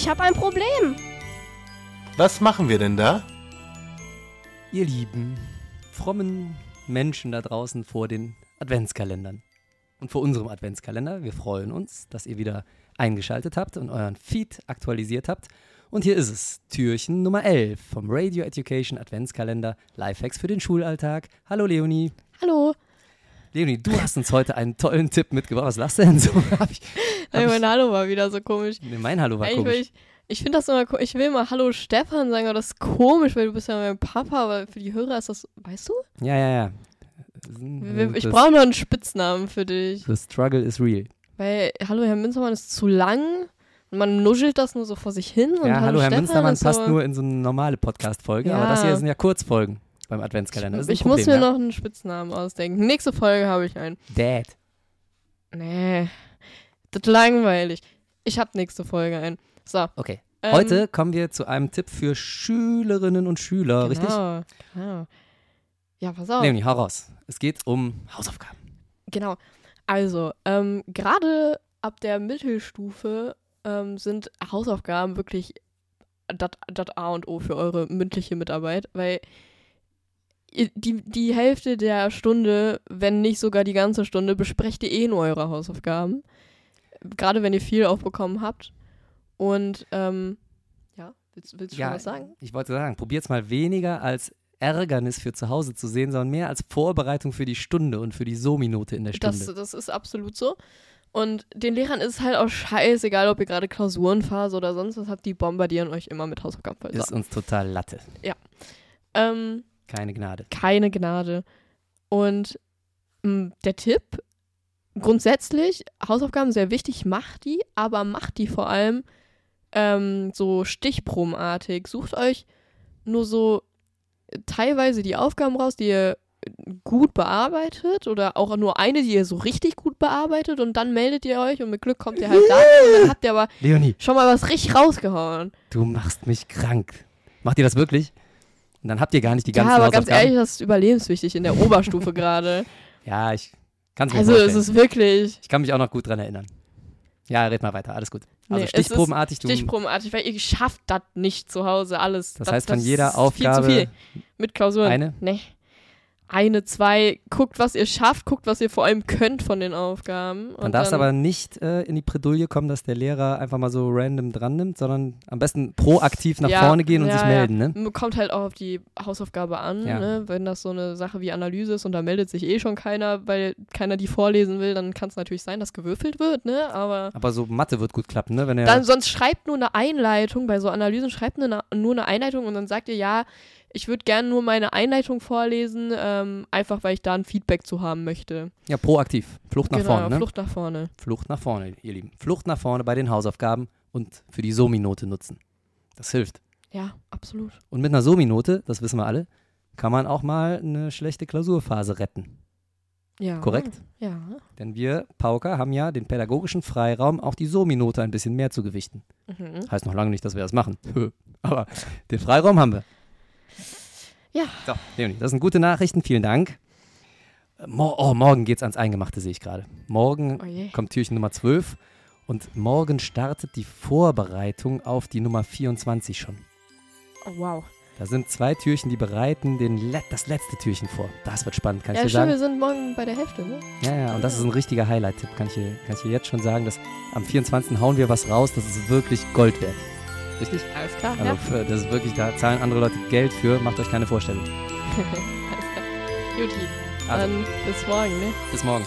Ich habe ein Problem. Was machen wir denn da? Ihr lieben, frommen Menschen da draußen vor den Adventskalendern. Und vor unserem Adventskalender. Wir freuen uns, dass ihr wieder eingeschaltet habt und euren Feed aktualisiert habt. Und hier ist es, Türchen Nummer 11 vom Radio Education Adventskalender Lifehacks für den Schulalltag. Hallo Leonie. Hallo. Leonie, du hast uns heute einen tollen Tipp mitgebracht. Was lachst du denn so? Hab ich, hab mein Hallo war wieder so komisch. Nee, mein Hallo war Eigentlich komisch. Ich, ich finde das immer Ich will mal Hallo Stefan sagen, aber das ist komisch, weil du bist ja mein Papa, aber für die Hörer ist das, weißt du? Ja, ja, ja. Ich brauche noch einen Spitznamen für dich. The struggle is real. Weil Hallo Herr Münstermann ist zu lang und man nuschelt das nur so vor sich hin. Und Ja, hallo Herr Stefan Münstermann passt so, nur in so eine normale Podcast-Folge, aber Ja. das hier sind ja Kurzfolgen beim Adventskalender. Ich Problem, muss mir ja? noch einen Spitznamen ausdenken. Nächste Folge habe ich einen. Dad. Nee, das ist langweilig. Ich habe nächste Folge einen. So. Okay. ähm, Heute kommen wir zu einem Tipp für Schülerinnen und Schüler, richtig? genau, Genau. Ja, pass auf. Leonie, hau raus. Es geht um Hausaufgaben. Genau. Also, ähm, gerade ab der Mittelstufe ähm, sind Hausaufgaben wirklich das A und O für eure mündliche Mitarbeit, weil die, die Hälfte der Stunde, wenn nicht sogar die ganze Stunde, besprecht ihr eh nur eure Hausaufgaben. Gerade wenn ihr viel aufbekommen habt. Und, ähm, ja, willst, willst du schon was sagen? ich wollte sagen, probiert mal weniger als Ärgernis für zu Hause zu sehen, sondern mehr als Vorbereitung für die Stunde und für die So-Minute in der Stunde. Das, das ist absolut so. Und den Lehrern ist es halt auch scheißegal, ob ihr gerade Klausurenphase oder sonst was habt, die bombardieren euch immer mit Hausaufgaben. ist uns total Latte. Ähm, Keine Gnade. keine Gnade. Und mh, der Tipp, grundsätzlich, Hausaufgaben sehr wichtig, macht die, aber macht die vor allem ähm, so stichprobenartig. Sucht euch nur so äh, teilweise die Aufgaben raus, die ihr gut bearbeitet oder auch nur eine, die ihr so richtig gut bearbeitet und dann meldet ihr euch und mit Glück kommt ihr halt da und dann habt ihr aber Leonie, schon mal was richtig rausgehauen. du machst mich krank. Macht ihr das wirklich? Und dann habt ihr gar nicht die ganzen Ja, aber ganz ehrlich, das ist überlebenswichtig in der Oberstufe gerade. Ja, ich kann es mir Also es vorstellen. ist wirklich Ich kann mich auch noch gut dran erinnern. Ja, red mal weiter, alles gut. Also Nee, es ist stichprobenartig, du, stichprobenartig, weil ihr schafft das nicht zu Hause alles. das heißt von jeder ist Aufgabe Viel zu viel. Mit Klausuren. eine? Nee. Eine, zwei, guckt, was ihr schafft, guckt, was ihr vor allem könnt von den Aufgaben. Man darf es aber nicht äh, in die Bredouille kommen, dass der Lehrer einfach mal so random dran nimmt, sondern am besten proaktiv nach Ja, vorne gehen und ja, sich ja. melden, ne? M- Kommt halt auch auf die Hausaufgabe an, Ja. ne? wenn das so eine Sache wie Analyse ist und da meldet sich eh schon keiner, weil keiner die vorlesen will, dann kann es natürlich sein, dass gewürfelt wird, ne? Aber Aber so Mathe wird gut klappen, ne? Wenn er Dann sonst schreibt nur eine Einleitung, bei so Analysen schreibt eine, nur eine Einleitung und dann sagt ihr, ja, ich würde gerne nur meine Einleitung vorlesen, ähm, einfach weil ich da ein Feedback zu haben möchte. ja proaktiv, Flucht nach genau, vorne, ne? Flucht nach vorne. Flucht nach vorne, ihr Lieben. Flucht nach vorne bei den Hausaufgaben und für die So-Minute nutzen. Das hilft. Ja, absolut. Und mit einer So-Minute, das wissen wir alle, kann man auch mal eine schlechte Klausurphase retten. Ja. Korrekt? Ja. Denn wir, Pauker, haben ja den pädagogischen Freiraum, auch die So-Minute ein bisschen mehr zu gewichten. Mhm. Heißt noch lange nicht, dass wir das machen. Aber den Freiraum haben wir. Ja. So, Leonie, das sind gute Nachrichten. Vielen Dank. Mo oh, morgen geht's ans Eingemachte, sehe ich gerade. Morgen Oh kommt Türchen Nummer 12 und morgen startet die Vorbereitung auf die Nummer 24 schon. Oh, wow. Da sind zwei Türchen, die bereiten den Let das letzte Türchen vor. Das wird spannend, kann ich Ja, dir stimmt, sagen. wir sind morgen bei der Hälfte, ne? Ja, ja, und das ist ein richtiger Highlight-Tipp, kann ich, dir, kann ich dir jetzt schon sagen. Dass am 24. hauen wir was raus, das ist wirklich Gold wert. Richtig? Alles klar, Also ja. das ist wirklich, da zahlen andere Leute Geld für, macht euch keine Vorstellung. Alles klar. Juti, Also, dann bis morgen, ne? bis morgen.